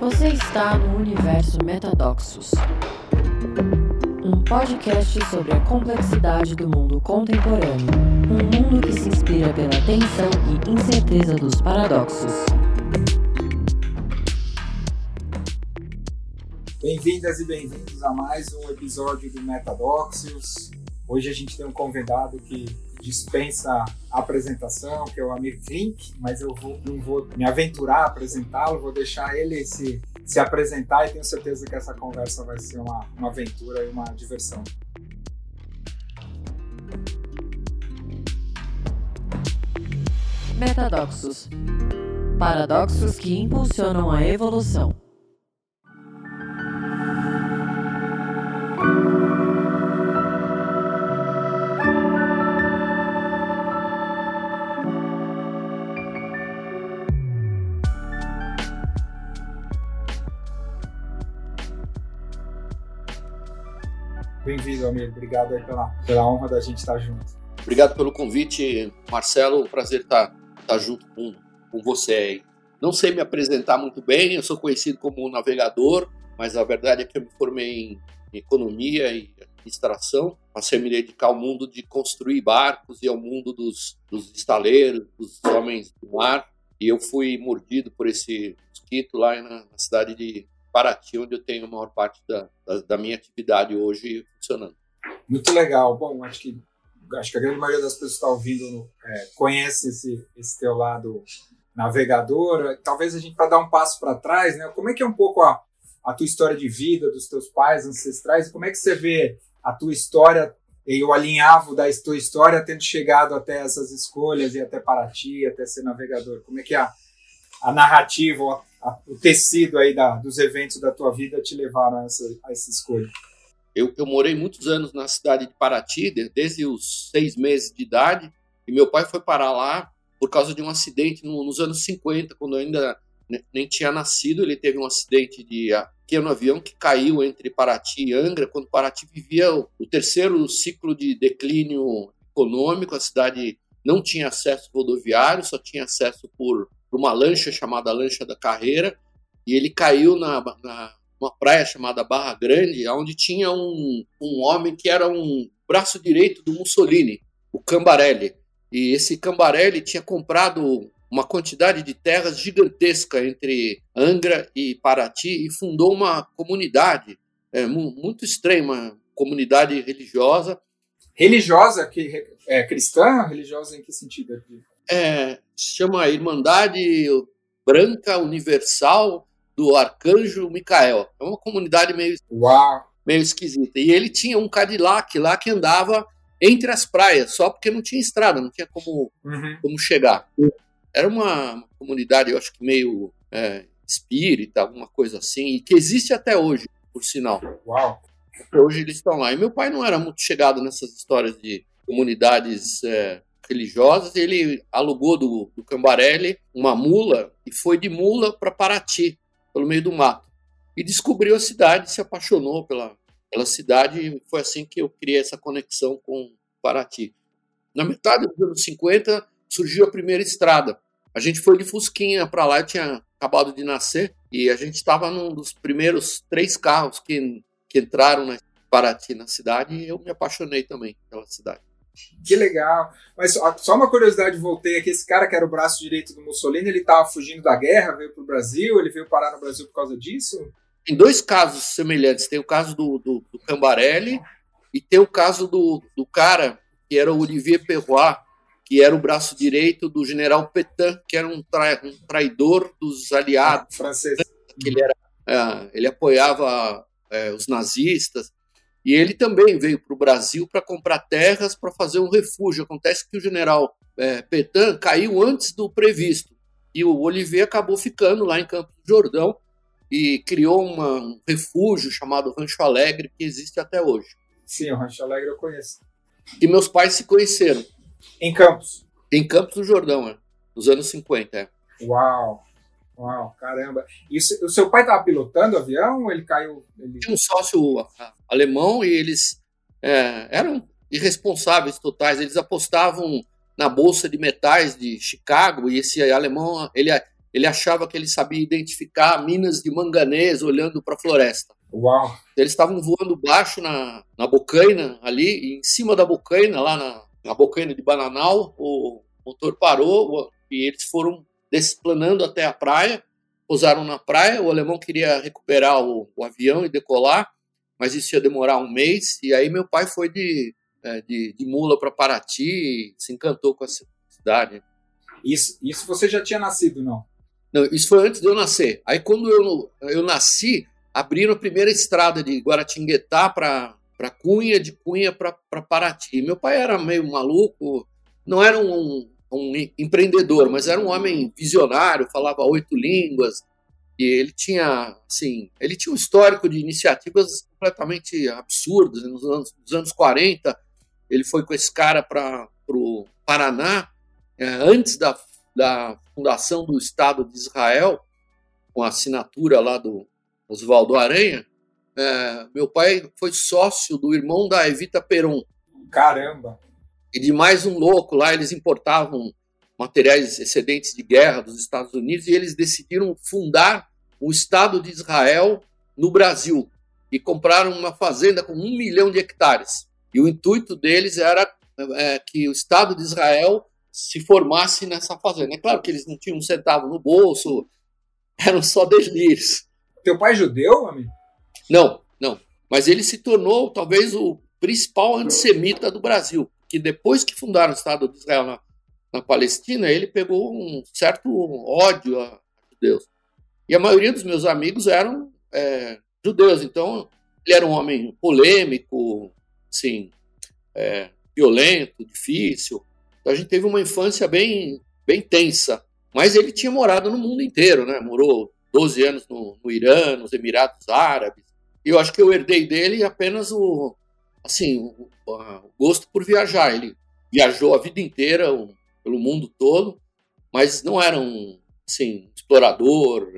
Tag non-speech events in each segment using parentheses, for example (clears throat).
Você está no universo Metadoxos, um podcast sobre a complexidade do mundo contemporâneo, um mundo que se inspira pela tensão e incerteza dos paradoxos. Bem-vindas e bem-vindos a mais um episódio do Metadoxios. Hoje a gente tem um convidado que dispensa a apresentação, que é o Amir Klink, mas eu vou, não vou me aventurar a apresentá-lo, vou deixar ele se, se apresentar e tenho certeza que essa conversa vai ser uma, uma aventura e uma diversão. Metadoxos paradoxos que impulsionam a evolução. Bem-vindo, amigo. Obrigado pela, pela honra da gente estar junto. Obrigado pelo convite, Marcelo. Um prazer estar, estar junto com, com você aí. Não sei me apresentar muito bem, eu sou conhecido como navegador, mas a verdade é que eu me formei em economia e administração. Passei a me dedicar ao mundo de construir barcos e ao mundo dos, dos estaleiros, dos homens do mar. E eu fui mordido por esse mosquito lá na, na cidade de Paraty, onde eu tenho a maior parte da, da, da minha atividade hoje funcionando. Muito legal. Bom, acho que acho que a grande maioria das pessoas que está ouvindo é, conhece esse, esse teu lado navegador. Talvez a gente, para dar um passo para trás, né? Como é que é um pouco a, a tua história de vida, dos teus pais ancestrais? Como é que você vê a tua história e o alinhavo da tua história tendo chegado até essas escolhas e até Paraty, até ser navegador? Como é que é a, a narrativa, a, o tecido aí da, dos eventos da tua vida te levaram a essa, a essa escolha? Eu, eu, morei muitos anos na cidade de Paraty, desde os seis meses de idade, e meu pai foi parar lá por causa de um acidente no, nos anos 50, quando eu ainda nem tinha nascido. Ele teve um acidente de pequeno avião que caiu entre Paraty e Angra, quando Paraty vivia o, o terceiro ciclo de declínio econômico. A cidade não tinha acesso rodoviário, só tinha acesso por, por uma lancha chamada Lancha da Carreira, e ele caiu na, na uma praia chamada Barra Grande, onde tinha um, um homem que era um braço direito do Mussolini, o Cambarelli. E esse Cambarelli tinha comprado uma quantidade de terras gigantesca entre Angra e Paraty e fundou uma comunidade é, muito estranha, uma comunidade religiosa. Religiosa? Que, é, cristã? Religiosa em que sentido? É, se chama Irmandade Branca Universal do Arcanjo Micael. É uma comunidade meio, Uau. meio esquisita. E ele tinha um Cadillac lá que andava entre as praias, só porque não tinha estrada, não tinha como, uhum. como chegar. Era uma, uma, comunidade, eu acho que meio é, espírita, alguma coisa assim, e que existe até hoje, por sinal. Uau! Até hoje eles estão lá. E meu pai não era muito chegado nessas histórias de comunidades é, religiosas, ele alugou do, do Cambarelli uma mula e foi de mula para Paraty pelo meio do mato. E descobriu a cidade, se apaixonou pela, pela cidade, e foi assim que eu criei essa conexão com Paraty. Na metade dos anos 50, surgiu a primeira estrada. A gente foi de Fusquinha para lá, eu tinha acabado de nascer, e a gente estava num dos primeiros três carros que, que entraram na Paraty, na cidade, e eu me apaixonei também pela cidade. Que legal. Mas só uma curiosidade, voltei aqui. Esse cara que era o braço direito do Mussolini, ele estava fugindo da guerra, veio para o Brasil, ele veio parar no Brasil por causa disso? Tem dois casos semelhantes. Tem o caso do, do, do Cambarelli e tem o caso do, do cara que era o Olivier Perrois, que era o braço direito do general Petain, que era um, tra, um traidor dos aliados. Francês. Que ele, era, é, ele apoiava é, os nazistas. E ele também veio para o Brasil para comprar terras para fazer um refúgio. Acontece que o general é, Petain caiu antes do previsto. E o Olivier acabou ficando lá em Campos do Jordão e criou uma, um refúgio chamado Rancho Alegre, que existe até hoje. Sim, o Rancho Alegre eu conheço. E meus pais se conheceram. Em Campos? Em Campos do Jordão, é, nos anos 50. É. Uau! Uau, caramba. E o seu pai estava pilotando o avião? Ele caiu. Ele... Tinha um sócio alemão e eles é, eram irresponsáveis totais. Eles apostavam na bolsa de metais de Chicago e esse alemão ele ele achava que ele sabia identificar minas de manganês olhando para a floresta. Uau! Eles estavam voando baixo na, na bocaina ali, e em cima da bocaina, lá na, na bocaina de Bananal, o motor parou e eles foram desplanando até a praia, pousaram na praia, o alemão queria recuperar o, o avião e decolar, mas isso ia demorar um mês, e aí meu pai foi de, é, de, de mula para Paraty se encantou com a cidade. Isso, isso você já tinha nascido, não? Não, isso foi antes de eu nascer. Aí quando eu, eu nasci, abriram a primeira estrada de Guaratinguetá para Cunha, de Cunha para Paraty. Meu pai era meio maluco, não era um, um empreendedor, mas era um homem visionário, falava oito línguas, e ele tinha, assim, ele tinha um histórico de iniciativas completamente absurdas. Nos anos, nos anos 40, ele foi com esse cara para o Paraná, é, antes da, da fundação do Estado de Israel, com a assinatura lá do Oswaldo Aranha, é, meu pai foi sócio do irmão da Evita Peron. Caramba! E de mais um louco lá, eles importavam materiais excedentes de guerra dos Estados Unidos e eles decidiram fundar o Estado de Israel no Brasil e compraram uma fazenda com um milhão de hectares. E o intuito deles era é, que o Estado de Israel se formasse nessa fazenda. É claro que eles não tinham um centavo no bolso, (laughs) eram só delírios. Teu pai é judeu, amigo? Não, não. Mas ele se tornou talvez o principal antissemita do Brasil. Que depois que fundaram o Estado de Israel na, na Palestina, ele pegou um certo ódio a judeus. E a maioria dos meus amigos eram é, judeus. Então, ele era um homem polêmico, assim, é, violento, difícil. Então a gente teve uma infância bem, bem tensa. Mas ele tinha morado no mundo inteiro, né? Morou 12 anos no, no Irã, nos Emirados Árabes. E eu acho que eu herdei dele apenas o, assim, o, o gosto por viajar. Ele viajou a vida inteira um, pelo mundo todo, mas não era um, assim, explorador,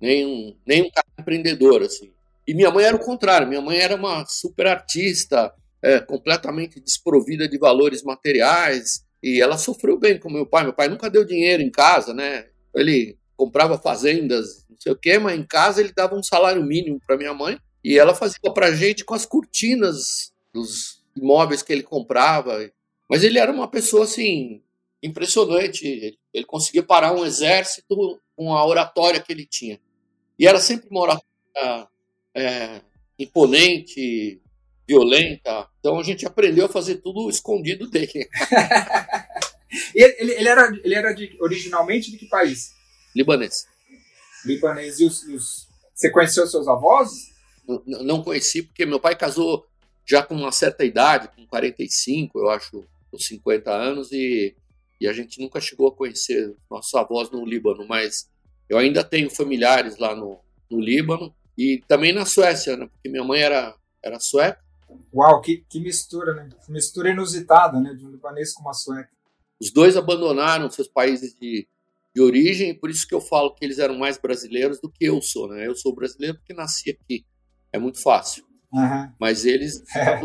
nem um, nem um cara empreendedor, assim. E minha mãe era o contrário. Minha mãe era uma super artista, é, completamente desprovida de valores materiais, e ela sofreu bem com meu pai. Meu pai nunca deu dinheiro em casa, né? Ele comprava fazendas, não sei o quê, mas em casa ele dava um salário mínimo para minha mãe e ela fazia para gente com as cortinas dos imóveis que ele comprava. Mas ele era uma pessoa assim impressionante. Ele conseguia parar um exército com a oratória que ele tinha. E era sempre uma oratória é, imponente, violenta. Então a gente aprendeu a fazer tudo escondido dele. (laughs) ele, ele, era, ele era de, originalmente de que país? Libanês. Libanês. E os, os, você conheceu seus avós? Não, não conheci, porque meu pai casou já com uma certa idade, com 45, eu acho, com 50 anos, e, e a gente nunca chegou a conhecer nossos avós no Líbano, mas eu ainda tenho familiares lá no, no Líbano e também na Suécia, né? Porque minha mãe era, era sueca Uau, que, que mistura, né? Mistura inusitada, né? De um libanês com uma sueca. Os dois abandonaram seus países de, de origem, por isso que eu falo que eles eram mais brasileiros do que eu sou, né? Eu sou brasileiro porque nasci aqui. É muito fácil. Uhum. Mas eles (laughs) é.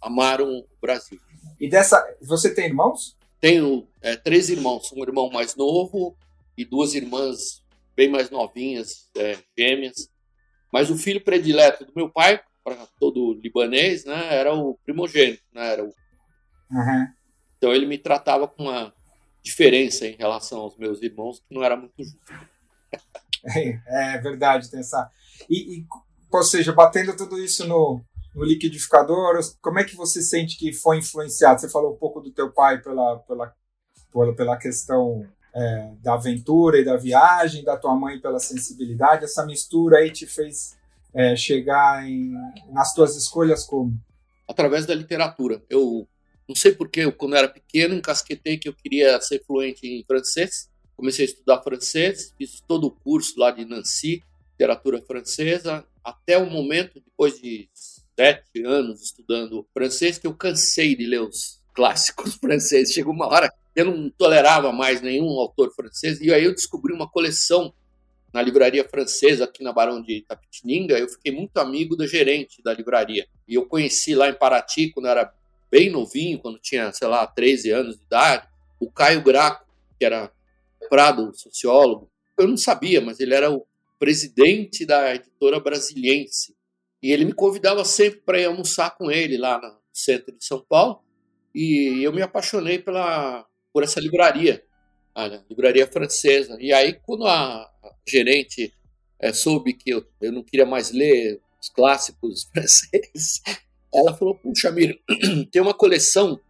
amaram o Brasil. E dessa. Você tem irmãos? Tenho é, três irmãos. Um irmão mais novo e duas irmãs bem mais novinhas, é, gêmeas. Mas o filho predileto do meu pai para todo libanês, né, era o primogênito, né, era o... Uhum. Então ele me tratava com uma diferença em relação aos meus irmãos que não era muito justo. (laughs) É, é verdade, tem essa. E, e, ou seja, batendo tudo isso no, no liquidificador, como é que você sente que foi influenciado? Você falou um pouco do teu pai pela, pela, pela, pela questão é, da aventura e da viagem, da tua mãe pela sensibilidade. Essa mistura aí te fez é, chegar em, nas tuas escolhas como? Através da literatura. Eu não sei porque, eu, quando eu era pequeno, encasquetei que eu queria ser fluente em francês. Comecei a estudar francês, fiz todo o curso lá de Nancy, literatura francesa, até o momento, depois de sete anos estudando francês, que eu cansei de ler os clássicos (laughs) franceses. Chegou uma hora que eu não tolerava mais nenhum autor francês, e aí eu descobri uma coleção na livraria francesa aqui na Barão de Itapetininga, eu fiquei muito amigo da gerente da livraria. E eu conheci lá em Paraty, quando era bem novinho, quando tinha, sei lá, 13 anos de idade, o Caio Graco, que era Prado, sociólogo, eu não sabia, mas ele era o presidente da editora brasiliense. E ele me convidava sempre para ir almoçar com ele lá no centro de São Paulo. E eu me apaixonei pela, por essa livraria, a livraria francesa. E aí, quando a gerente é, soube que eu, eu não queria mais ler os clássicos (laughs) franceses, ela falou: Puxa, Mir, (clears throat) tem uma coleção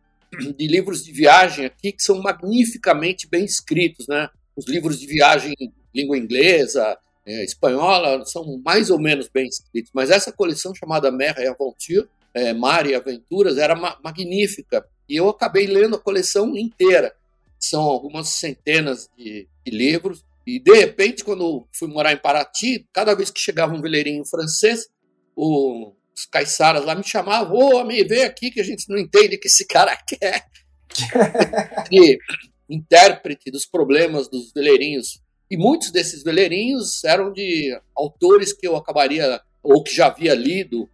de livros de viagem aqui que são magnificamente bem escritos, né? Os livros de viagem em língua inglesa, é, espanhola, são mais ou menos bem escritos, mas essa coleção chamada Mer et Aventure, é, Mar e Aventuras, era ma magnífica. E eu acabei lendo a coleção inteira. São algumas centenas de, de livros. E, de repente, quando fui morar em Paraty, cada vez que chegava um veleirinho francês, o, os caiçaras lá me chamavam, ô, oh, me vem aqui que a gente não entende o que esse cara quer. (laughs) e intérprete dos problemas dos veleirinhos. E muitos desses veleirinhos eram de autores que eu acabaria, ou que já havia lido.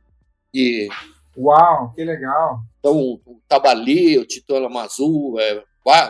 E, Uau, que legal! Então, o Tabali, o Tito Alamazu, é,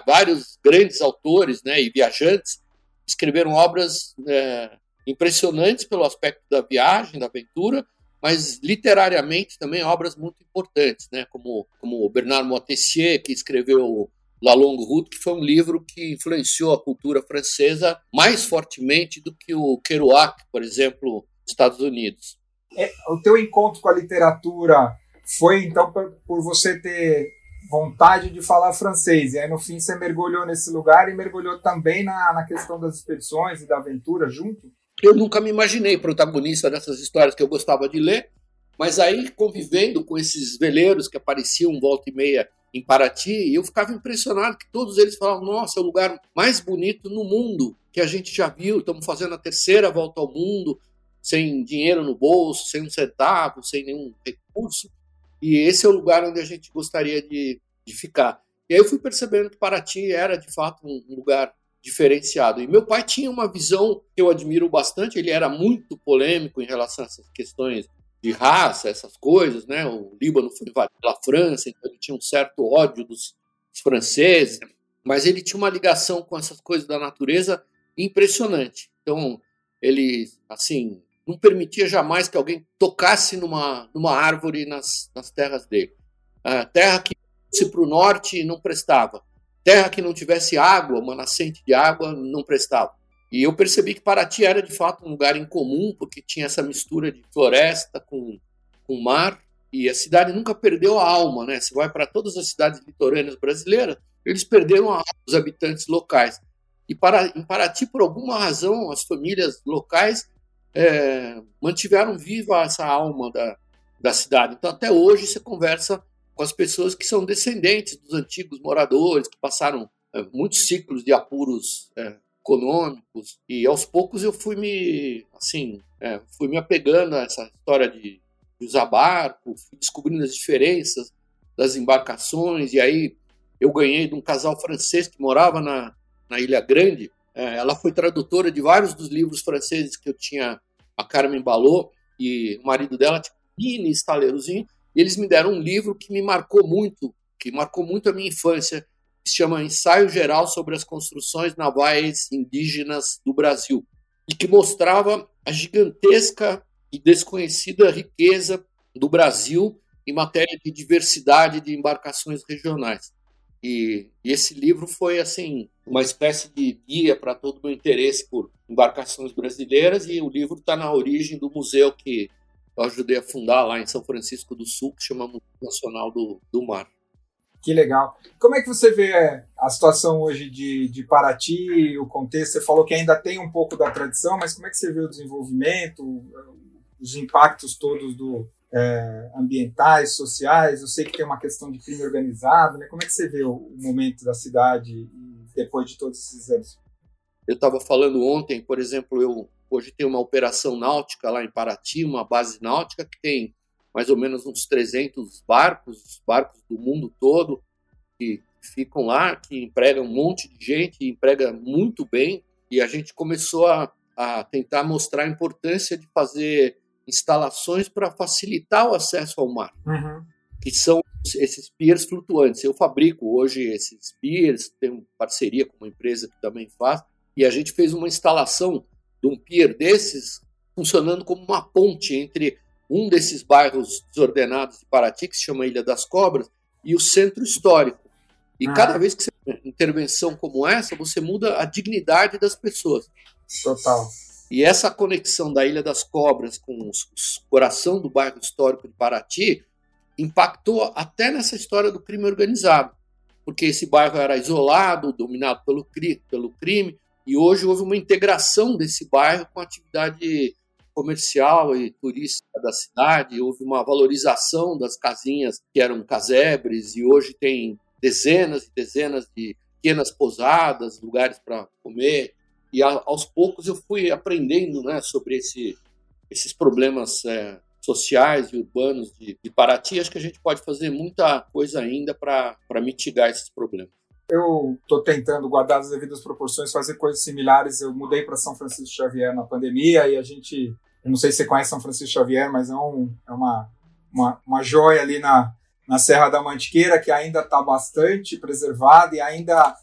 vários grandes autores né, e viajantes escreveram obras é, impressionantes pelo aspecto da viagem, da aventura, mas literariamente também obras muito importantes, né? como, como o Bernard Moitessier, que escreveu La Longue Route, que foi um livro que influenciou a cultura francesa mais fortemente do que o Kerouac, por exemplo, nos Estados Unidos. É, o teu encontro com a literatura foi, então, por, por você ter vontade de falar francês, e aí no fim você mergulhou nesse lugar e mergulhou também na, na questão das expedições e da aventura junto? Eu nunca me imaginei protagonista dessas histórias que eu gostava de ler, mas aí convivendo com esses veleiros que apareciam volta e meia em Paraty, eu ficava impressionado que todos eles falavam: nossa, é o lugar mais bonito no mundo que a gente já viu. Estamos fazendo a terceira volta ao mundo, sem dinheiro no bolso, sem um centavo, sem nenhum recurso. E esse é o lugar onde a gente gostaria de, de ficar. E aí eu fui percebendo que Paraty era de fato um lugar diferenciado. E meu pai tinha uma visão que eu admiro bastante, ele era muito polêmico em relação a essas questões de raça, essas coisas, né? O Líbano foi invadido pela França, então ele tinha um certo ódio dos, franceses, mas ele tinha uma ligação com essas coisas da natureza impressionante. Então, ele, assim, não permitia jamais que alguém tocasse numa, numa árvore nas, nas terras dele. A terra que fosse para o norte não prestava. Terra que não tivesse água, uma nascente de água, não prestava. E eu percebi que Paraty era de fato um lugar incomum, porque tinha essa mistura de floresta com, com mar, e a cidade nunca perdeu a alma, né? Você vai para todas as cidades litorâneas brasileiras, eles perderam a alma dos habitantes locais. E para, em Paraty, por alguma razão, as famílias locais é, mantiveram viva essa alma da, da cidade. Então, até hoje, você conversa com as pessoas que são descendentes dos antigos moradores, que passaram é, muitos ciclos de apuros é, econômicos, e aos poucos eu fui me, assim, é, fui me apegando a essa história de, de usar barco, fui descobrindo as diferenças das embarcações, e aí eu ganhei de um casal francês que morava na, na Ilha Grande, é, ela foi tradutora de vários dos livros franceses que eu tinha, a Carmen Balot, e o marido dela tinha um mini estaleirozinho, e eles me deram um livro que me marcou muito, que marcou muito a minha infância, que se chama Ensaio Geral sobre as Construções Navais Indígenas do Brasil, e que mostrava a gigantesca e desconhecida riqueza do Brasil em matéria de diversidade de embarcações regionais. E, e esse livro foi assim uma espécie de guia para todo o meu interesse por embarcações brasileiras e o livro está na origem do museu que eu ajudei a fundar lá em São Francisco do Sul, que chama Museu Nacional do, do Mar. Que legal. Como é que você vê é, a situação hoje de, de Paraty, o contexto? Você falou que ainda tem um pouco da tradição, mas como é que você vê o desenvolvimento, os impactos todos do, é, ambientais, sociais? Eu sei que tem uma questão de crime organizado, né? Como é que você vê o, o momento da cidade depois de todos esses anos? Eu estava falando ontem, por exemplo, eu Hoje tem uma operação náutica lá em Paraty, uma base náutica que tem mais ou menos uns 300 barcos, barcos do mundo todo, que ficam lá, que empregam um monte de gente, emprega muito bem. E a gente começou a, a tentar mostrar a importância de fazer instalações para facilitar o acesso ao mar, uhum. que são esses piers flutuantes. Eu fabrico hoje esses piers, tenho parceria com uma empresa que também faz, E a gente fez uma instalação de um pier desses funcionando como uma ponte entre um desses bairros desordenados de Paraty, que se chama Ilha das Cobras, e o centro histórico. E ah. cada vez que você tem intervenção como essa, você muda a dignidade das pessoas. Total. E essa conexão da Ilha das Cobras com o coração do bairro histórico de Paraty impactou até nessa história do crime organizado, porque esse bairro era isolado, dominado pelo, pelo crime, e hoje houve uma integração desse bairro com a atividade comercial e turística da cidade, houve uma valorização das casinhas que eram casebres, e hoje tem dezenas e dezenas de pequenas pousadas, lugares para comer, e aos poucos eu fui aprendendo né, sobre esse, esses problemas é, sociais e urbanos de, de Paraty. Acho que a gente pode fazer muita coisa ainda para mitigar esses problemas. Eu estou tentando guardar as devidas proporções, fazer coisas similares. Eu mudei para São Francisco Xavier na pandemia e a gente, eu não sei se você conhece São Francisco Xavier, mas é, um, é uma, uma, uma joia ali na, na Serra da Mantiqueira que ainda está bastante preservada e ainda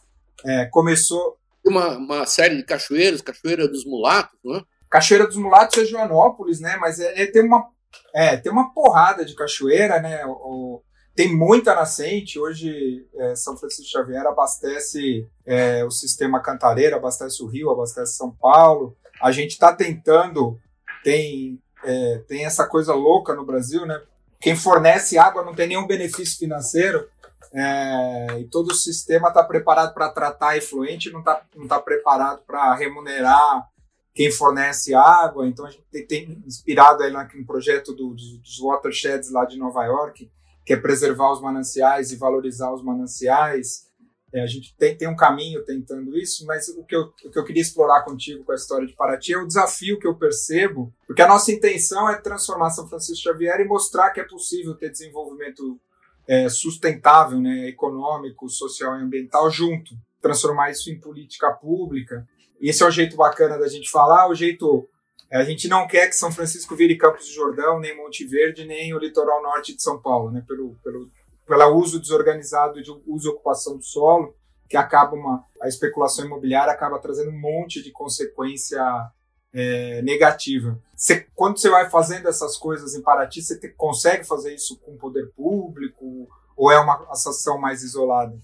é, começou uma, uma série de cachoeiras, Cachoeira dos Mulatos, não é? Cachoeira dos Mulatos é Joanópolis, né? Mas é, é, tem, uma, é, tem uma porrada de cachoeira, né? O, tem muita nascente. Hoje, é, São Francisco Xavier abastece é, o sistema Cantareira, abastece o Rio, abastece São Paulo. A gente está tentando, tem, é, tem essa coisa louca no Brasil, né? Quem fornece água não tem nenhum benefício financeiro, é, e todo o sistema está preparado para tratar efluente, não está não tá preparado para remunerar quem fornece água. Então a gente tem, tem inspirado aí no projeto do, dos watersheds lá de Nova York, que é preservar os mananciais e valorizar os mananciais. É, a gente tem, tem um caminho tentando isso, mas o que, eu, o que eu queria explorar contigo com a história de Paraty é o desafio que eu percebo, porque a nossa intenção é transformar São Francisco Xavier e mostrar que é possível ter desenvolvimento é, sustentável, né, econômico, social e ambiental junto, transformar isso em política pública. Esse é o jeito bacana da gente falar, o jeito a gente não quer que São Francisco vire Campos do Jordão, nem Monte Verde, nem o litoral norte de São Paulo, né, pelo, pelo, pelo uso desorganizado de uso e ocupação do solo, que acaba uma a especulação imobiliária acaba trazendo um monte de consequência é, negativa. Você, quando você vai fazendo essas coisas em Paraty, você consegue fazer isso com o poder público ou é uma ação mais isolada?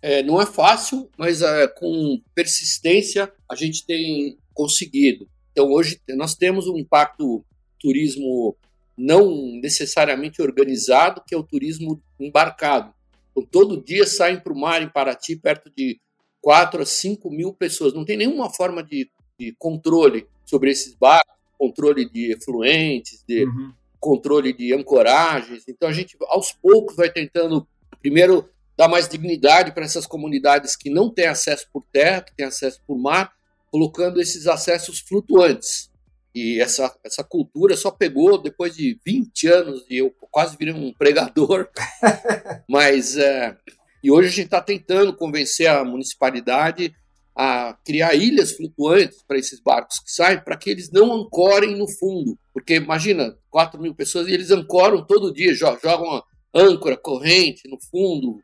É, não é fácil, mas é, com persistência a gente tem conseguido. Então hoje nós temos um impacto turismo não necessariamente organizado, que é o turismo embarcado. Então, todo dia saem para o mar em Paraty perto de 4 a 5 mil pessoas. Não tem nenhuma forma de, de controle sobre esses barcos, controle de efluentes, de uhum. controle de ancoragens. Então a gente aos poucos vai tentando primeiro dar mais dignidade para essas comunidades que não têm acesso por terra, que têm acesso por mar, colocando esses acessos flutuantes. E essa, essa cultura só pegou depois de 20 anos, e eu quase virei um pregador. (laughs) Mas, é, e hoje a gente está tentando convencer a municipalidade a criar ilhas flutuantes para esses barcos que saem, para que eles não ancorem no fundo. Porque imagina, 4 mil pessoas e eles ancoram todo dia, jogam âncora, corrente no fundo,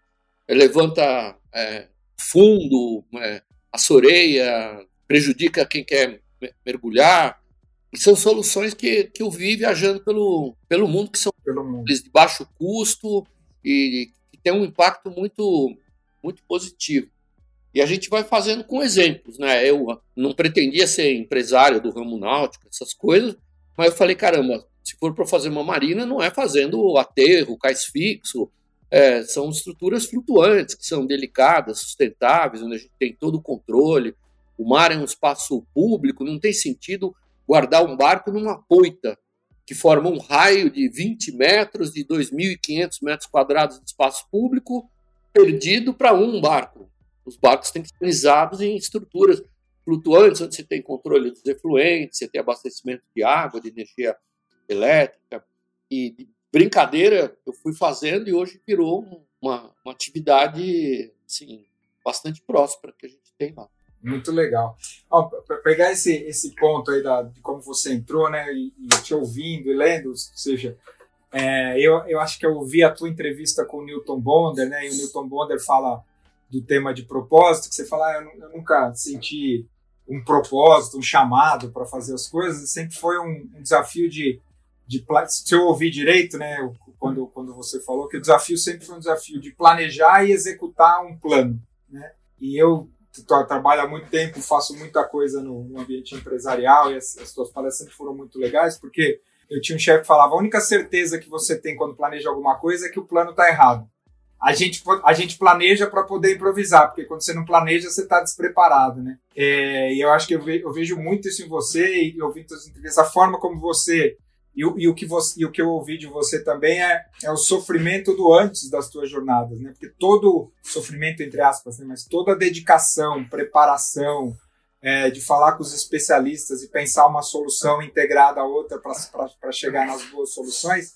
levanta é, fundo, é, a soreia, prejudica quem quer mergulhar. E são soluções que, que eu vi viajando pelo, pelo mundo, que são de baixo custo e que tem um impacto muito, muito positivo. E a gente vai fazendo com exemplos, né? Eu não pretendia ser empresário do ramo náutico, essas coisas, mas eu falei, caramba, se for para fazer uma marina, não é fazendo aterro, cais fixo, é, são estruturas flutuantes, que são delicadas, sustentáveis, onde a gente tem todo o controle. O mar é um espaço público, não tem sentido guardar um barco numa poita, que forma um raio de 20 metros, de 2.500 metros quadrados de espaço público, perdido para um barco. Os barcos têm que ser organizados em estruturas flutuantes, onde você tem controle dos efluentes, você tem abastecimento de água, de energia elétrica. E de brincadeira eu fui fazendo e hoje virou uma, uma atividade assim, bastante próspera que a gente tem lá. Muito legal. Para pegar esse, esse ponto aí da, de como você entrou, né, e, e te ouvindo e lendo, ou seja, é, eu, eu acho que eu ouvi a tua entrevista com o Newton Bonder, né, e o Newton Bonder fala do tema de propósito, que você fala, ah, eu, nunca senti um propósito, um chamado para fazer as coisas, sempre foi um, um desafio de, de. Se eu ouvi direito, né, quando, quando você falou, que o desafio sempre foi um desafio de planejar e executar um plano. Né? E eu trabalho há muito tempo, faço muita coisa no, no ambiente empresarial e as, as suas palestras sempre foram muito legais, porque eu tinha um chefe que falava: a única certeza que você tem quando planeja alguma coisa é que o plano está errado a gente, a gente planeja para poder improvisar, porque quando você não planeja, você está despreparado, né? É, e eu acho que eu, ve, eu, vejo muito isso em você e ouvindo as entrevistas, a forma como você e, e, o que você e o que eu ouvi de você também é, é o sofrimento do antes das tuas jornadas, né? Porque todo sofrimento, entre aspas, né? mas toda dedicação, preparação, é, de falar com os especialistas e pensar uma solução integrada à outra para chegar nas boas soluções,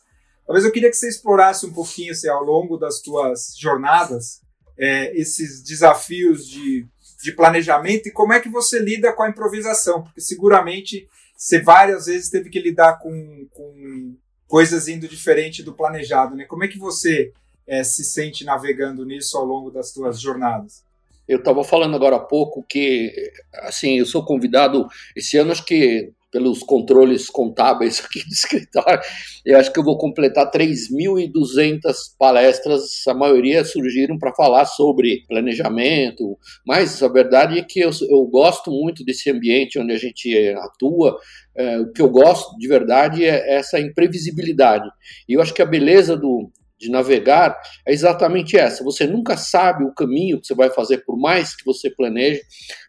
Talvez eu queria que você explorasse um pouquinho, assim, ao longo das tuas jornadas, é, esses desafios de, de planejamento e como é que você lida com a improvisação, porque seguramente você várias vezes teve que lidar com, com coisas indo diferente do planejado, né? Como é que você é, se sente navegando nisso ao longo das tuas jornadas? Eu estava falando agora há pouco que, assim, eu sou convidado esse ano, acho que pelos controles contábeis (laughs) aqui do escritório, eu acho que eu vou completar 3.200 palestras, a maioria surgiram para falar sobre planejamento, mas a verdade é que eu, eu gosto muito desse ambiente onde a gente atua, é, o que eu gosto de verdade é essa imprevisibilidade, e eu acho que a beleza do, de navegar é exatamente essa. Você nunca sabe o caminho que você vai fazer, por mais que você planeje,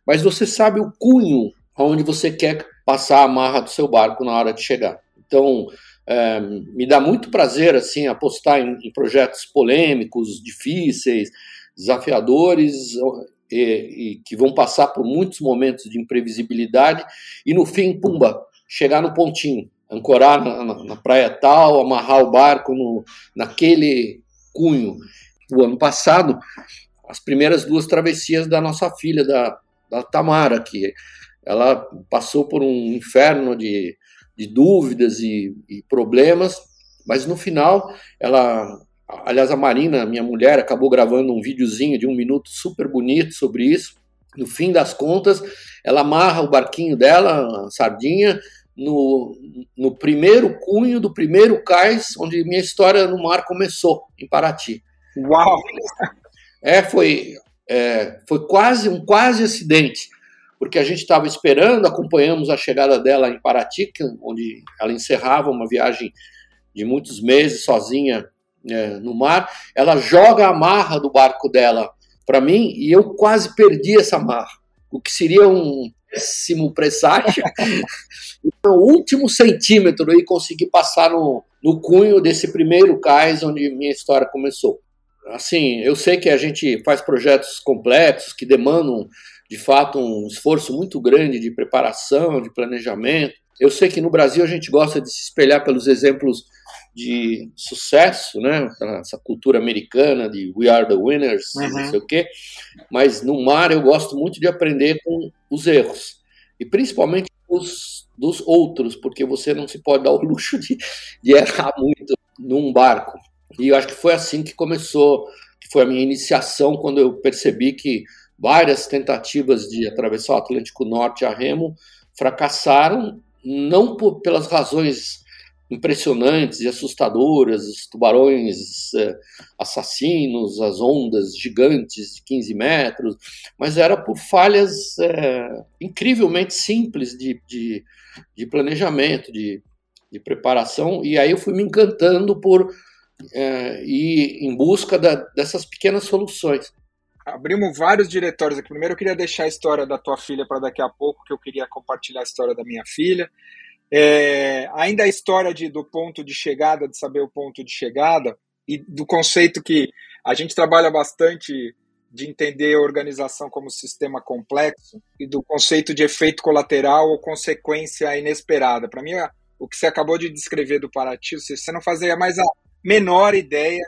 mas você sabe o cunho aonde você quer passar a marra do seu barco na hora de chegar. Então, é, me dá muito prazer assim apostar em, em projetos polêmicos, difíceis, desafiadores e, e, que vão passar por muitos momentos de imprevisibilidade e no fim, pumba, chegar no pontinho, ancorar na, na, na praia tal, amarrar o barco no, naquele cunho. O ano passado, as primeiras duas travessias da nossa filha, da, da Tamara, que ela passou por um inferno de, de dúvidas e, e problemas, mas no final ela Aliás, a Marina, minha mulher, acabou gravando um videozinho de um minuto super bonito sobre isso. No fim das contas, ela amarra o barquinho dela, a sardinha, no, no primeiro cunho do primeiro cais onde minha história no mar começou, em Paraty. Uau! É, foi, é, foi quase um quase acidente porque a gente estava esperando, acompanhamos a chegada dela em Paraty, onde ela encerrava uma viagem de muitos meses sozinha é, no mar. Ela joga a marra do barco dela para mim e eu quase perdi essa marra, o que seria um péssimo presságio. (laughs) no último centímetro e consegui passar no, no cunho desse primeiro cais onde minha história começou. Assim, eu sei que a gente faz projetos complexos que demandam de fato um esforço muito grande de preparação, de planejamento. Eu sei que no Brasil a gente gosta de se espelhar pelos exemplos de sucesso, né? Essa cultura americana de we are the winners, uhum. não sei o quê. Mas no mar eu gosto muito de aprender com os erros e principalmente os dos outros, porque você não se pode dar o (laughs) luxo de, de errar muito num barco. E eu acho que foi assim que começou, que foi a minha iniciação quando eu percebi que várias tentativas de atravessar o Atlântico Norte a remo fracassaram, não por, pelas razões impressionantes e assustadoras, os tubarões eh, assassinos, as ondas gigantes de 15 metros, mas era por falhas eh, incrivelmente simples de, de, de planejamento, de, de, preparação, e aí eu fui me encantando por eh, ir em busca da, dessas pequenas soluções abrimos vários diretórios aqui. Primeiro eu queria deixar a história da tua filha para daqui a pouco, que eu queria compartilhar a história da minha filha. É, ainda a história de, do ponto de chegada, de saber o ponto de chegada, e do conceito que a gente trabalha bastante de entender a organização como sistema complexo, e do conceito de efeito colateral ou consequência inesperada. Para mim, o que você acabou de descrever do Paraty, você não fazia mais a menor ideia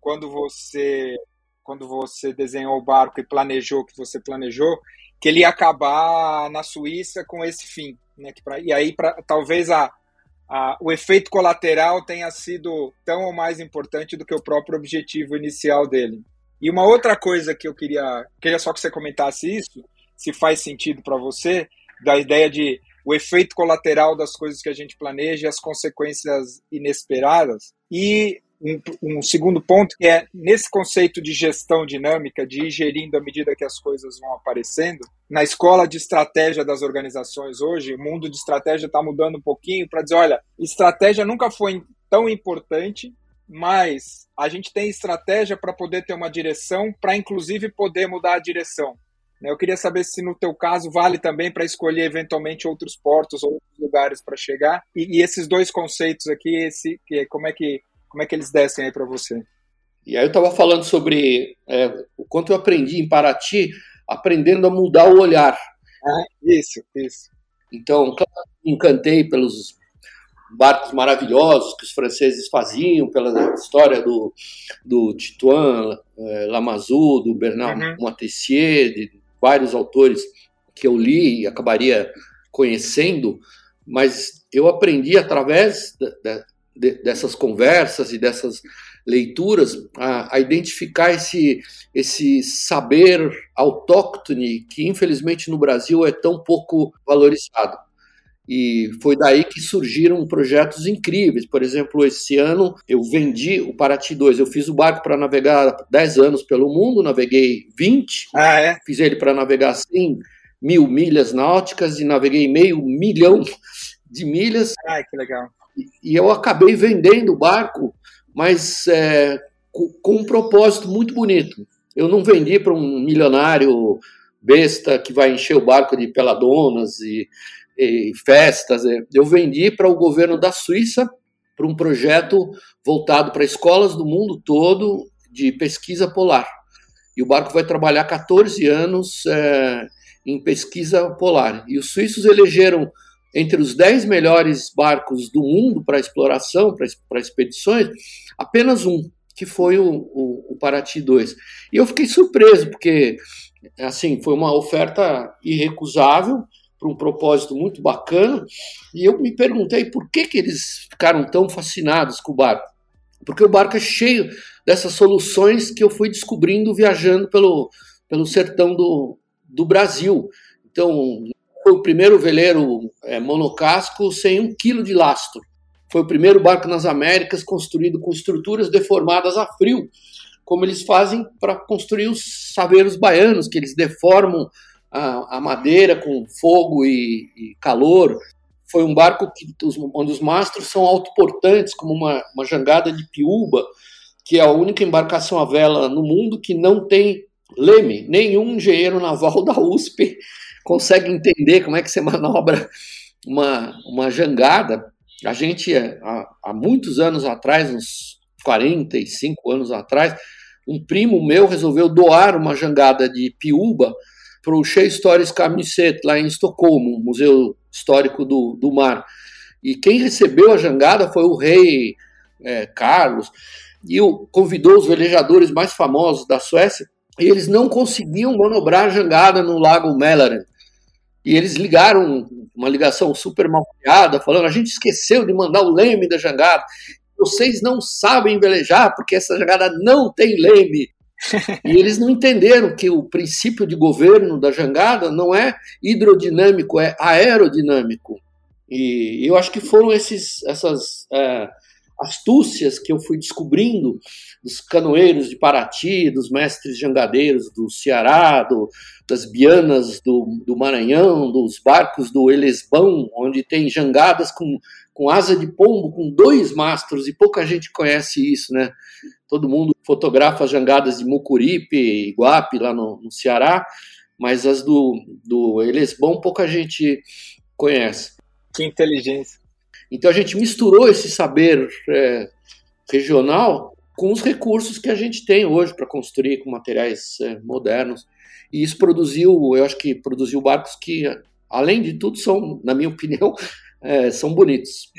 quando você quando você desenhou o barco e planejou o que você planejou, que ele ia acabar na Suíça com esse fim. Né? Pra, e aí, pra, talvez a, a, o efeito colateral tenha sido tão ou mais importante do que o próprio objetivo inicial dele. E uma outra coisa que eu queria, queria só que você comentasse isso, se faz sentido para você, da ideia de o efeito colateral das coisas que a gente planeja e as consequências inesperadas. E um, um, segundo ponto que é nesse conceito de gestão dinâmica, de ir gerindo à medida que as coisas vão aparecendo. Na escola de estratégia das organizações hoje, o mundo de estratégia está mudando um pouquinho para dizer, olha, estratégia nunca foi tão importante, mas a gente tem estratégia para poder ter uma direção, para inclusive poder mudar a direção. Né? Eu queria saber se no teu caso vale também para escolher eventualmente outros portos ou outros lugares para chegar. E, e, esses dois conceitos aqui, esse, que, como é que como é que eles descem aí para você? E aí eu estava falando sobre é, o quanto eu aprendi em Paraty, aprendendo a mudar o olhar. Ah, isso, isso. Então, me encantei pelos barcos maravilhosos que os franceses faziam, pela história do, do Tituan é, Lamazou, do Bernard uhum. Montessier, de vários autores que eu li e acabaria conhecendo, mas eu aprendi através da, da, de, dessas conversas e dessas leituras a, a, identificar esse, esse saber autóctone que, infelizmente, no Brasil é tão pouco valorizado. E foi daí que surgiram projetos incríveis. Por exemplo, esse ano eu vendi o Paraty 2. Eu fiz o barco para navegar 10 anos pelo mundo, naveguei 20. Ah, é? Fiz ele para navegar 100 mil milhas náuticas e naveguei meio milhão de milhas. Ai, que legal e eu acabei vendendo o barco, mas é, com, um propósito muito bonito. Eu não vendi para um milionário besta que vai encher o barco de peladonas e, e festas. É. Eu vendi para o governo da Suíça para um projeto voltado para escolas do mundo todo de pesquisa polar. E o barco vai trabalhar 14 anos é, em pesquisa polar. E os suíços elegeram entre os 10 melhores barcos do mundo para exploração, para expedições, apenas um, que foi o, o, o Paraty 2. E eu fiquei surpreso, porque assim foi uma oferta irrecusável, para um propósito muito bacana, e eu me perguntei por que, que eles ficaram tão fascinados com o barco. Porque o barco é cheio dessas soluções que eu fui descobrindo viajando pelo, pelo sertão do, do Brasil. Então, foi o primeiro veleiro é, monocasco sem um quilo de lastro. Foi o primeiro barco nas Américas construído com estruturas deformadas a frio, como eles fazem para construir os saveiros baianos, que eles deformam a, a madeira com fogo e, e, calor. Foi um barco que, onde os mastros são autoportantes, como uma, uma jangada de piúba, que é a única embarcação à vela no mundo que não tem leme. Nenhum engenheiro naval (laughs) da USP consegue entender como é que você (laughs) manobra uma, uma jangada. A gente, há, há muitos anos atrás, uns 45 anos atrás, um primo meu resolveu doar uma jangada de piúba para o Shea Stories Camisette, lá em Estocolmo, Museu Histórico do, do Mar. E quem recebeu a jangada foi o rei é, Carlos, e convidou os velejadores mais famosos da Suécia, e eles não conseguiam manobrar a jangada no Lago Mälaren. E eles ligaram uma ligação super mal criada, falando: a gente esqueceu de mandar o leme da jangada. Vocês não sabem velejar porque essa jangada não tem leme. (laughs) e eles não entenderam que o princípio de governo da jangada não é hidrodinâmico, é aerodinâmico. E eu acho que foram esses, essas é, astúcias que eu fui descobrindo dos canoeiros de Paraty, dos mestres jangadeiros do Ceará, do, das bianas do, do, Maranhão, dos barcos do Elesbão, onde tem jangadas com, com asa de pombo, com dois mastros, e pouca gente conhece isso, né? Todo mundo fotografa as jangadas de Mucuripe, Iguape, lá no, no Ceará, mas as do, do Elesbão pouca gente conhece. Que inteligência. Então a gente misturou esse saber é, regional com os recursos que a gente tem hoje para construir com materiais é, modernos. E isso produziu, eu acho que produziu barcos que, além de tudo, são, na minha (laughs) opinião, é, são bonitos.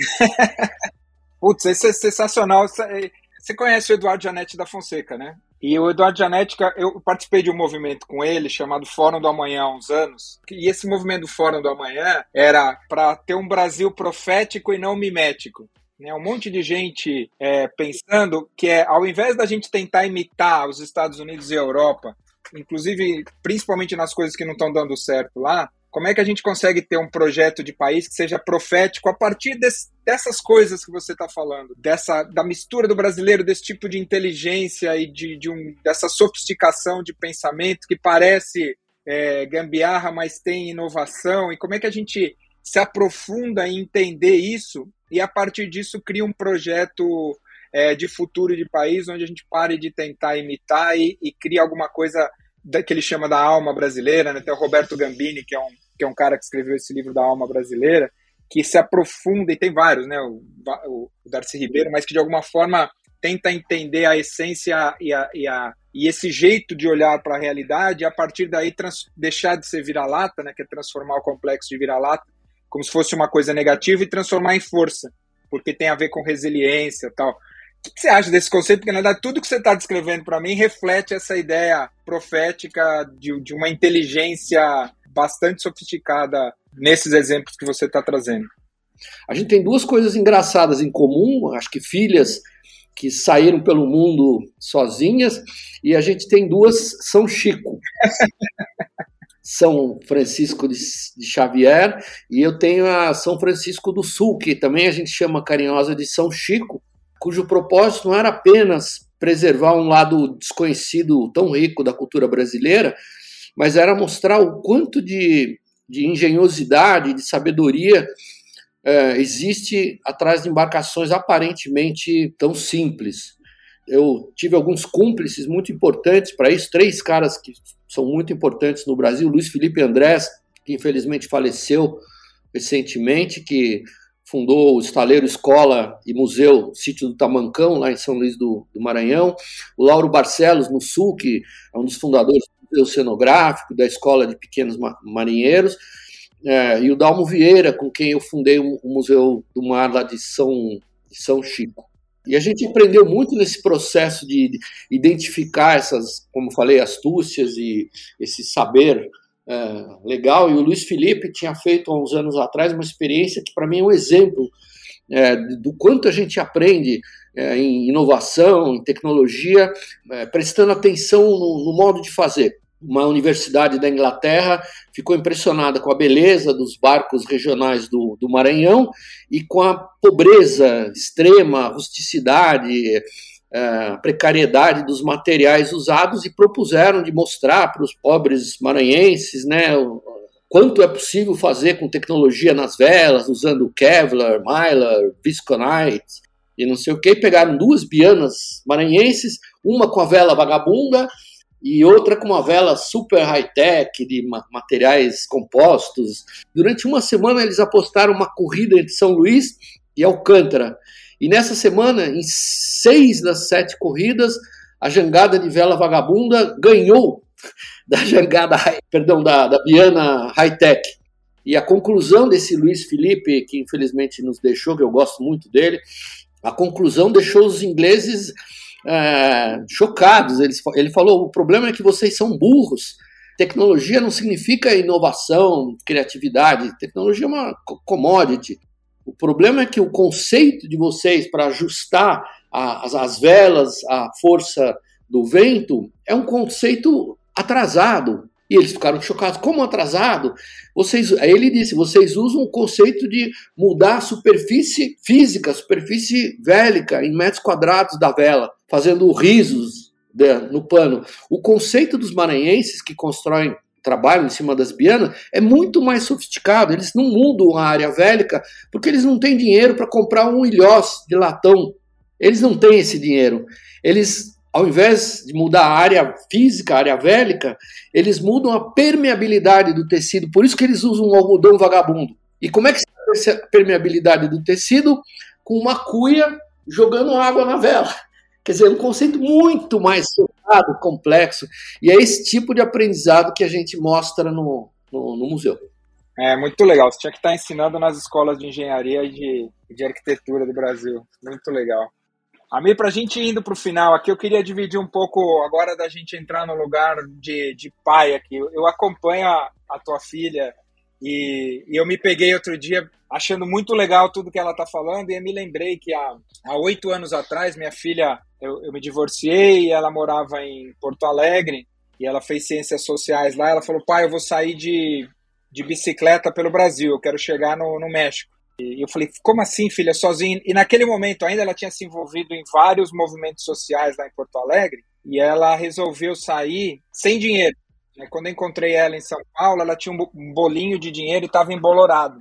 (laughs) Putz, isso é sensacional. Você conhece o Eduardo Janete da Fonseca, né? E o Eduardo Janete, eu participei de um movimento com ele chamado Fórum do Amanhã há uns anos. E esse movimento do Fórum do Amanhã era para ter um Brasil profético e não mimético né, um monte de gente é, pensando que é, ao invés da gente tentar imitar os Estados Unidos e a Europa inclusive, principalmente nas coisas que não estão dando certo lá, como é que a gente consegue ter um projeto de país que seja profético a partir desse, dessas coisas que você está falando, dessa da mistura do brasileiro, desse tipo de inteligência e de, de um, dessa sofisticação de pensamento que parece é, gambiarra, mas tem inovação, e como é que a gente se aprofunda em entender isso e a partir disso cria um projeto é, de futuro de país onde a gente pare de tentar imitar e, e cria alguma coisa da, que ele chama da alma brasileira, né? Tem o Roberto Gambini, que é, um, que é um cara que escreveu esse livro da alma brasileira, que se aprofunda, e tem vários, né? O, o, o Darcy Ribeiro, mas que de alguma forma tenta entender a essência e, a, e, a, e esse jeito de olhar para a realidade, e a partir daí trans, deixar de ser vira-lata, né? Que é transformar o complexo de vira-lata como se fosse uma coisa negativa e transformar em força, porque tem a ver com resiliência tal. O que você acha desse conceito? Porque, na verdade, tudo que você está descrevendo para mim reflete essa ideia profética de, de uma inteligência bastante sofisticada nesses exemplos que você está trazendo. A gente tem duas coisas engraçadas em comum, acho que filhas que saíram pelo mundo sozinhas, e a gente tem duas São Chico. São Francisco de, Xavier e eu tenho a São Francisco do Sul, que também a gente chama carinhosa de São Chico, cujo propósito não era apenas preservar um lado desconhecido tão rico da cultura brasileira, mas era mostrar o quanto de, de engenhosidade, de sabedoria é, existe atrás de embarcações aparentemente tão simples. Eu tive alguns cúmplices muito importantes para isso, três caras que são muito importantes no Brasil, Luiz Felipe Andrés, que infelizmente faleceu recentemente, que fundou o Estaleiro Escola e Museu Sítio do Tamancão, lá em São Luís do, do, Maranhão, o Lauro Barcelos, no Sul, que é um dos fundadores do Museu Cenográfico, da Escola de Pequenos Marinheiros, é, e o Dalmo Vieira, com quem eu fundei o, Museu do Mar lá de São, de São Chico. E a gente aprendeu muito nesse processo de identificar essas, como falei, astúcias e esse saber é, legal. E o Luiz Felipe tinha feito há uns anos atrás uma experiência que, para mim, é um exemplo é, do quanto a gente aprende é, em inovação, em tecnologia, é, prestando atenção no, no modo de fazer uma universidade da Inglaterra ficou impressionada com a beleza dos barcos regionais do, do Maranhão e com a pobreza extrema, a rusticidade, a é, precariedade dos materiais usados e propuseram de mostrar para os pobres maranhenses né, quanto é possível fazer com tecnologia nas velas, usando Kevlar, Mylar, Visconite e não sei o que. Pegaram duas bianas maranhenses, uma com a vela vagabunda e outra com uma vela super high-tech, de materiais compostos. Durante uma semana eles apostaram uma corrida entre São Luís e Alcântara. E nessa semana, em seis das sete corridas, a jangada de vela vagabunda ganhou (laughs) da jangada, perdão, da, da Biana high-tech. E a conclusão desse Luiz Felipe, que infelizmente nos deixou, que eu gosto muito dele, a conclusão deixou os ingleses é, chocados. Ele, ele falou: o problema é que vocês são burros. Tecnologia não significa inovação, criatividade. Tecnologia é uma commodity. O problema é que o conceito de vocês para ajustar a, as, as velas à força do vento é um conceito atrasado. E eles ficaram chocados. Como atrasado? Vocês, aí ele disse: vocês usam o conceito de mudar a superfície física, a superfície vélica, em metros quadrados da vela, fazendo risos de, no pano. O conceito dos maranhenses que constroem trabalho em cima das bianas é muito mais sofisticado. Eles não mudam a área vélica porque eles não têm dinheiro para comprar um ilhós de latão. Eles não têm esse dinheiro. Eles ao invés de mudar a área física, a área vélica, eles mudam a permeabilidade do tecido. Por isso que eles usam um algodão vagabundo. E como é que se a permeabilidade do tecido? Com uma cuia jogando água na vela. Quer dizer, é um conceito muito mais sofisticado, complexo. E é esse tipo de aprendizado que a gente mostra no, no, no museu. É muito legal. Você tinha que estar ensinando nas escolas de engenharia e de, de arquitetura do Brasil. Muito legal. Ami, para a gente indo para o final aqui, eu queria dividir um pouco agora da gente entrar no lugar de, de pai aqui. Eu acompanho a, a tua filha e, e, eu me peguei outro dia achando muito legal tudo que ela está falando e eu me lembrei que há oito anos atrás minha filha, eu, eu me divorciei e ela morava em Porto Alegre e ela fez ciências sociais lá. Ela falou: pai, eu vou sair de, de bicicleta pelo Brasil, eu quero chegar no, no México. E eu falei: como assim, filha, sozinha? E naquele momento ainda ela tinha se envolvido em vários movimentos sociais lá em Porto Alegre e ela resolveu sair sem dinheiro. Quando eu encontrei ela em São Paulo, ela tinha um bolinho de dinheiro e estava embolorado.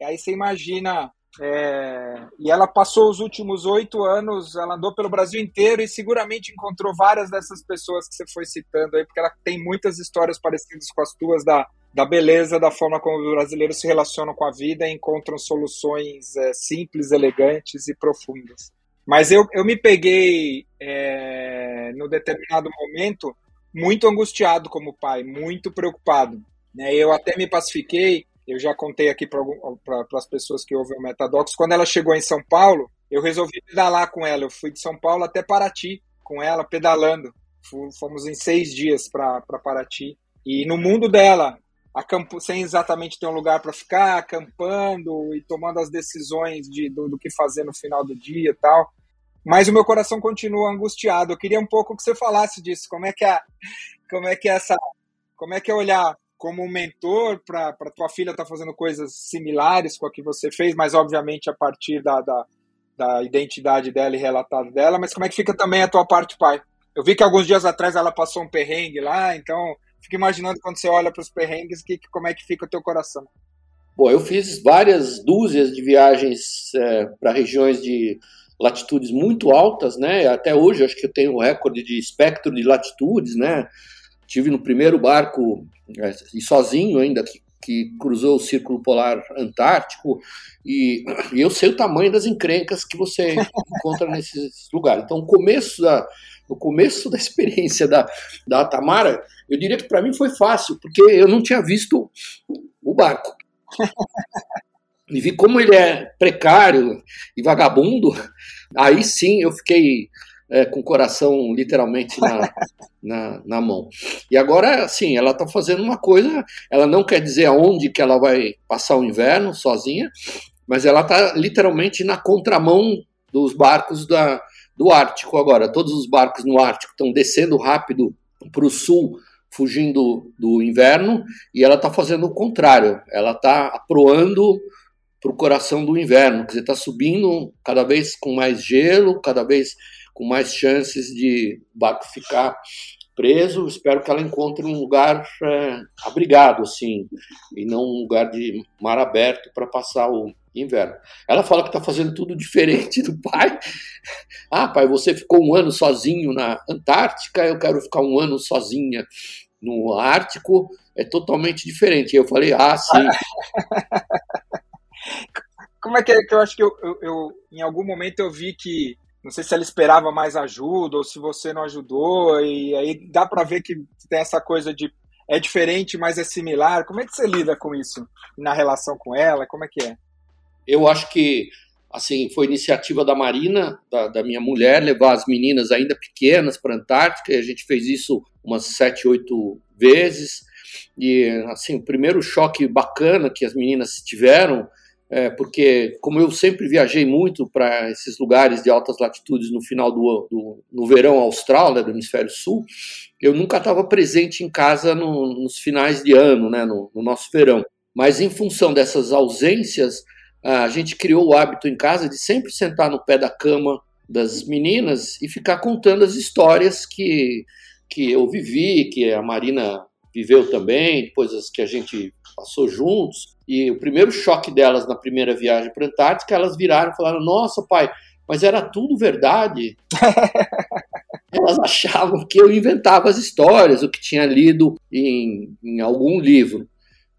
E aí você imagina é, e ela passou os últimos oito anos, ela andou pelo Brasil inteiro e seguramente encontrou várias dessas pessoas que você foi citando aí, porque ela tem muitas histórias parecidas com as tuas da, da beleza, da forma como os brasileiros se relacionam com a vida e encontram soluções é, simples, elegantes e profundas. Mas eu, eu me peguei, é, no determinado momento, muito angustiado como pai, muito preocupado. Né? Eu até me pacifiquei eu já contei aqui para as pessoas que ouvem o Metadox. Quando ela chegou em São Paulo, eu resolvi pedalar com ela. Eu fui de São Paulo até Paraty com ela, pedalando. Fomos em seis dias para Paraty. E no mundo dela, sem exatamente ter um lugar para ficar, acampando e tomando as decisões de, do, do, que fazer no final do dia e tal. Mas o meu coração continua angustiado. Eu queria um pouco que você falasse disso. Como é que é, como é que é essa, como é que é olhar como mentor para tua filha estar tá fazendo coisas similares com a que você fez, mas obviamente a partir da, da, da, identidade dela e relatado dela, mas como é que fica também a tua parte pai? Eu vi que alguns dias atrás ela passou um perrengue lá, então fico imaginando quando você olha para os perrengues, que, como é que fica o teu coração? Bom, eu fiz várias dúzias de viagens é, para regiões de latitudes muito altas, né? Até hoje acho que eu tenho o recorde de espectro de latitudes, né? Tive no primeiro barco, é, e sozinho ainda, que, que cruzou o Círculo Polar Antártico, e, e, eu sei o tamanho das encrencas que você encontra nesses lugares. Então, o começo da, o começo da experiência da, da Tamara, eu diria que para mim foi fácil, porque eu não tinha visto o barco. E vi como ele é precário e vagabundo, aí sim eu fiquei é, com o coração literalmente na, (laughs) na, na, mão. E agora, assim, ela está fazendo uma coisa, ela não quer dizer aonde que ela vai passar o inverno sozinha, mas ela está literalmente na contramão dos barcos da, do Ártico agora. Todos os barcos no Ártico estão descendo rápido para o sul, fugindo do inverno, e ela está fazendo o contrário. Ela está aproando para o coração do inverno, quer dizer, está subindo cada vez com mais gelo, cada vez com mais chances de o barco ficar preso. Espero que ela encontre um lugar é, abrigado, assim, e não um lugar de mar aberto para passar o inverno. Ela fala que está fazendo tudo diferente do pai. Ah, pai, você ficou um ano sozinho na Antártica, eu quero ficar um ano sozinha no Ártico. É totalmente diferente. E eu falei, ah, sim. (laughs) Como é que é que eu acho que eu, eu, eu, em algum momento eu vi que não sei se ela esperava mais ajuda ou se você não ajudou, e aí dá para ver que tem essa coisa de é diferente, mas é similar. Como é que você lida com isso na relação com ela? Como é que é? Eu acho que assim foi iniciativa da Marina, da, da minha mulher, levar as meninas ainda pequenas para a Antártica. E a gente fez isso umas sete, oito vezes. E assim, o primeiro choque bacana que as meninas tiveram é, porque como eu sempre viajei muito para esses lugares de altas latitudes no final do, do no verão austral, né, do hemisfério sul, eu nunca estava presente em casa no, nos finais de ano, né, no, no, nosso verão. Mas em função dessas ausências, a gente criou o hábito em casa de sempre sentar no pé da cama das meninas e ficar contando as histórias que, que eu vivi, que a Marina viveu também, coisas que a gente passou juntos. E o primeiro choque delas na primeira viagem para a Antártica, elas viraram e falaram: Nossa, pai, mas era tudo verdade. (laughs) elas achavam que eu inventava as histórias, o que tinha lido em, em algum livro.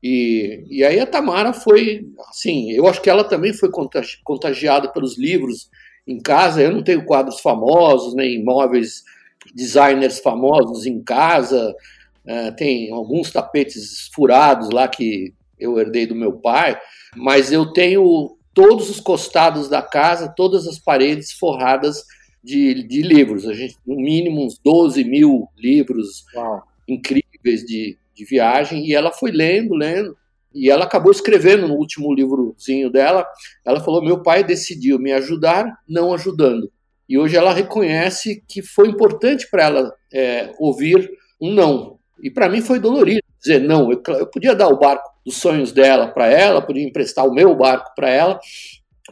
E, e aí a Tamara foi, assim, eu acho que ela também foi contagiada pelos livros em casa. Eu não tenho quadros famosos, nem móveis designers famosos em casa. Uh, tem alguns tapetes furados lá que eu herdei do meu pai, mas eu tenho todos os costados da casa, todas as paredes forradas de, de livros. A gente, no mínimo, uns 12 mil livros Uau. incríveis de, de viagem, e ela foi lendo, lendo, e ela acabou escrevendo no último livrozinho dela. Ela falou: Meu pai decidiu me ajudar, não ajudando. E hoje ela reconhece que foi importante para ela é, ouvir um não, E para mim foi dolorido dizer não. Eu, eu podia dar o barco dos sonhos dela para ela, podia emprestar o meu barco para ela,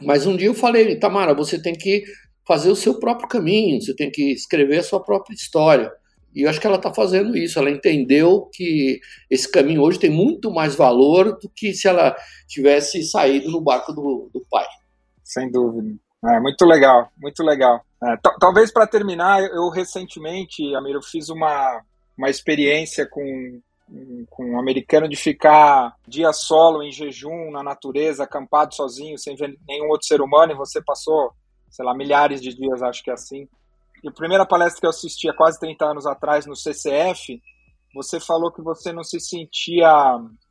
mas um dia eu falei, Tamara, você tem que fazer o seu próprio caminho, você tem que escrever a sua própria história. E eu acho que ela está fazendo isso. Ela entendeu que esse caminho hoje tem muito mais valor do que se ela tivesse saído no barco do, do pai. Sem dúvida. É, muito legal, muito legal. É, talvez para terminar, eu recentemente, Amir, fiz uma, uma experiência com, com um americano de ficar dia solo em jejum na natureza, acampado sozinho, sem ver nenhum outro ser humano, e você passou, sei lá, milhares de dias, acho que é assim. E a primeira palestra que eu assisti há quase 30 anos atrás no CCF, você falou que você não se sentia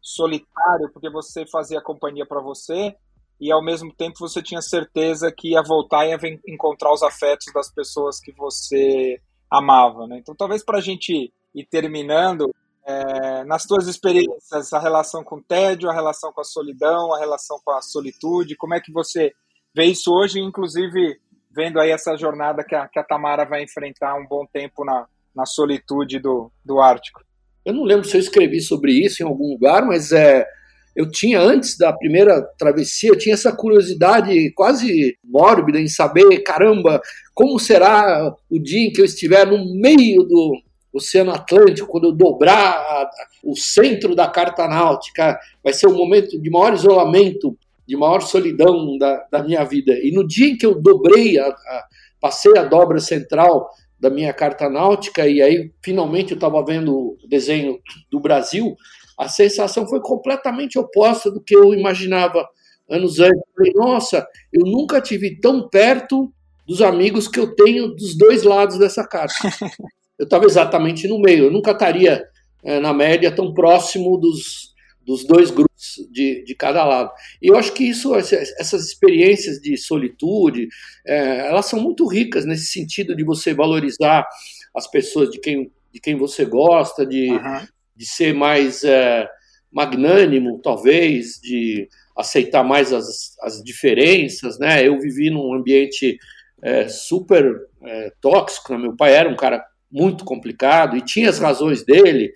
solitário porque você fazia companhia para você e ao mesmo tempo você tinha certeza que ia voltar e ia encontrar os afetos das pessoas que você amava, né? Então talvez para a gente ir terminando, é, nas tuas experiências, a relação com o tédio, a relação com a solidão, a relação com a solitude, como é que você vê isso hoje, inclusive vendo aí essa jornada que a, que a Tamara vai enfrentar um bom tempo na, na solitude do, do Ártico? Eu não lembro se eu escrevi sobre isso em algum lugar, mas é, eu tinha, antes da primeira travessia, eu tinha essa curiosidade quase mórbida em saber, caramba, como será o dia em que eu estiver no meio do Oceano Atlântico, quando eu dobrar a, o centro da carta náutica, vai ser um momento de maior isolamento de maior solidão da, da minha vida. E no dia em que eu dobrei, a, a, passei a dobra central da minha carta náutica, e aí finalmente eu estava vendo o desenho do Brasil, a sensação foi completamente oposta do que eu imaginava anos antes. Eu falei, nossa, eu nunca tive tão perto dos amigos que eu tenho dos dois lados dessa carta. (laughs) Eu estava exatamente no meio, eu nunca estaria, é, na média, tão próximo dos, dos dois grupos de, de cada lado. E eu acho que isso, essas experiências de solitude, é, elas são muito ricas nesse sentido de você valorizar as pessoas de quem, de quem você gosta, de, uhum. de ser mais é, magnânimo, talvez, de aceitar mais as, as diferenças, né? Eu vivi num ambiente é, super tóxico, né? meu pai era um cara muito complicado e tinha as razões dele,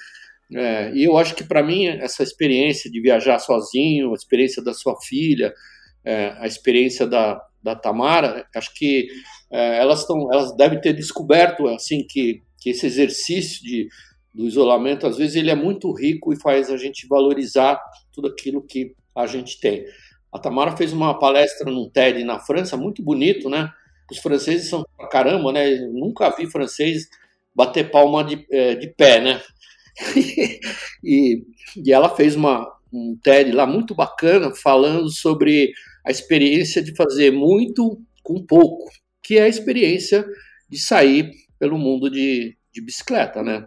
é, e eu acho que para mim essa experiência de viajar sozinho, a experiência da sua filha, é, a experiência da, da Tamara, acho que é, elas estão, elas devem ter descoberto assim que, que esse exercício de, do isolamento às vezes ele é muito rico e faz a gente valorizar tudo aquilo que a gente tem. A Tamara fez uma palestra num TED na França, muito bonito, né? Os franceses são caramba, né? Eu nunca vi francês bater palma de, é, de pé, né? (laughs) e, e ela fez uma, um TED lá muito bacana falando sobre a experiência de fazer muito com pouco, que é a experiência de sair pelo mundo de, de bicicleta, né?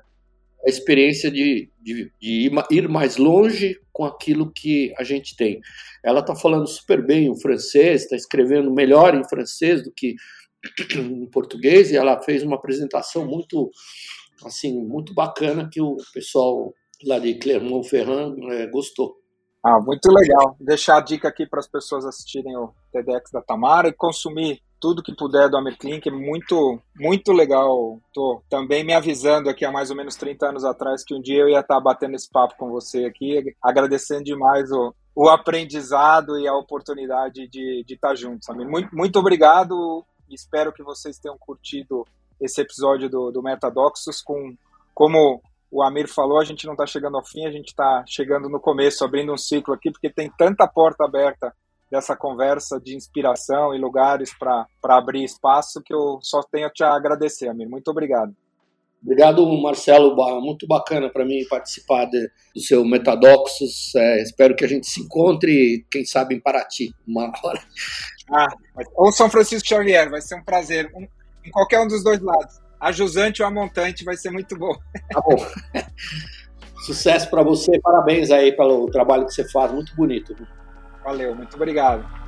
A experiência de, de, de ir mais longe com aquilo que a gente tem. Ela está falando super bem o francês, está escrevendo melhor em francês do que em português, e ela fez uma apresentação muito assim, muito bacana que o pessoal lá de Clermont-Ferrand é, gostou. Ah, muito legal. Deixar a dica aqui para as pessoas assistirem o TEDx da Tamara e consumir tudo que puder do Amir Klink, é muito, muito legal. Tô também me avisando aqui há mais ou menos 30 anos atrás que um dia eu ia estar batendo esse papo com você aqui, agradecendo demais o, o aprendizado e a oportunidade de, de estar juntos. Muito, muito obrigado. Espero que vocês tenham curtido esse episódio do, do Metadoxos com como o Amir falou, a gente não está chegando ao fim, a gente está chegando no começo, abrindo um ciclo aqui, porque tem tanta porta aberta dessa conversa de inspiração e lugares para abrir espaço que eu só tenho a te agradecer, Amir. Muito obrigado. Obrigado, Marcelo. Muito bacana para mim participar de, do seu Metadoxos. É, espero que a gente se encontre, quem sabe, em Paraty, uma hora. Ah, ou São Francisco Xavier, vai ser um prazer. Um, em qualquer um dos dois lados. A jusante ou a montante vai ser muito bom. Tá bom. (laughs) Sucesso para você, parabéns aí pelo trabalho que você faz, muito bonito. Valeu, muito obrigado.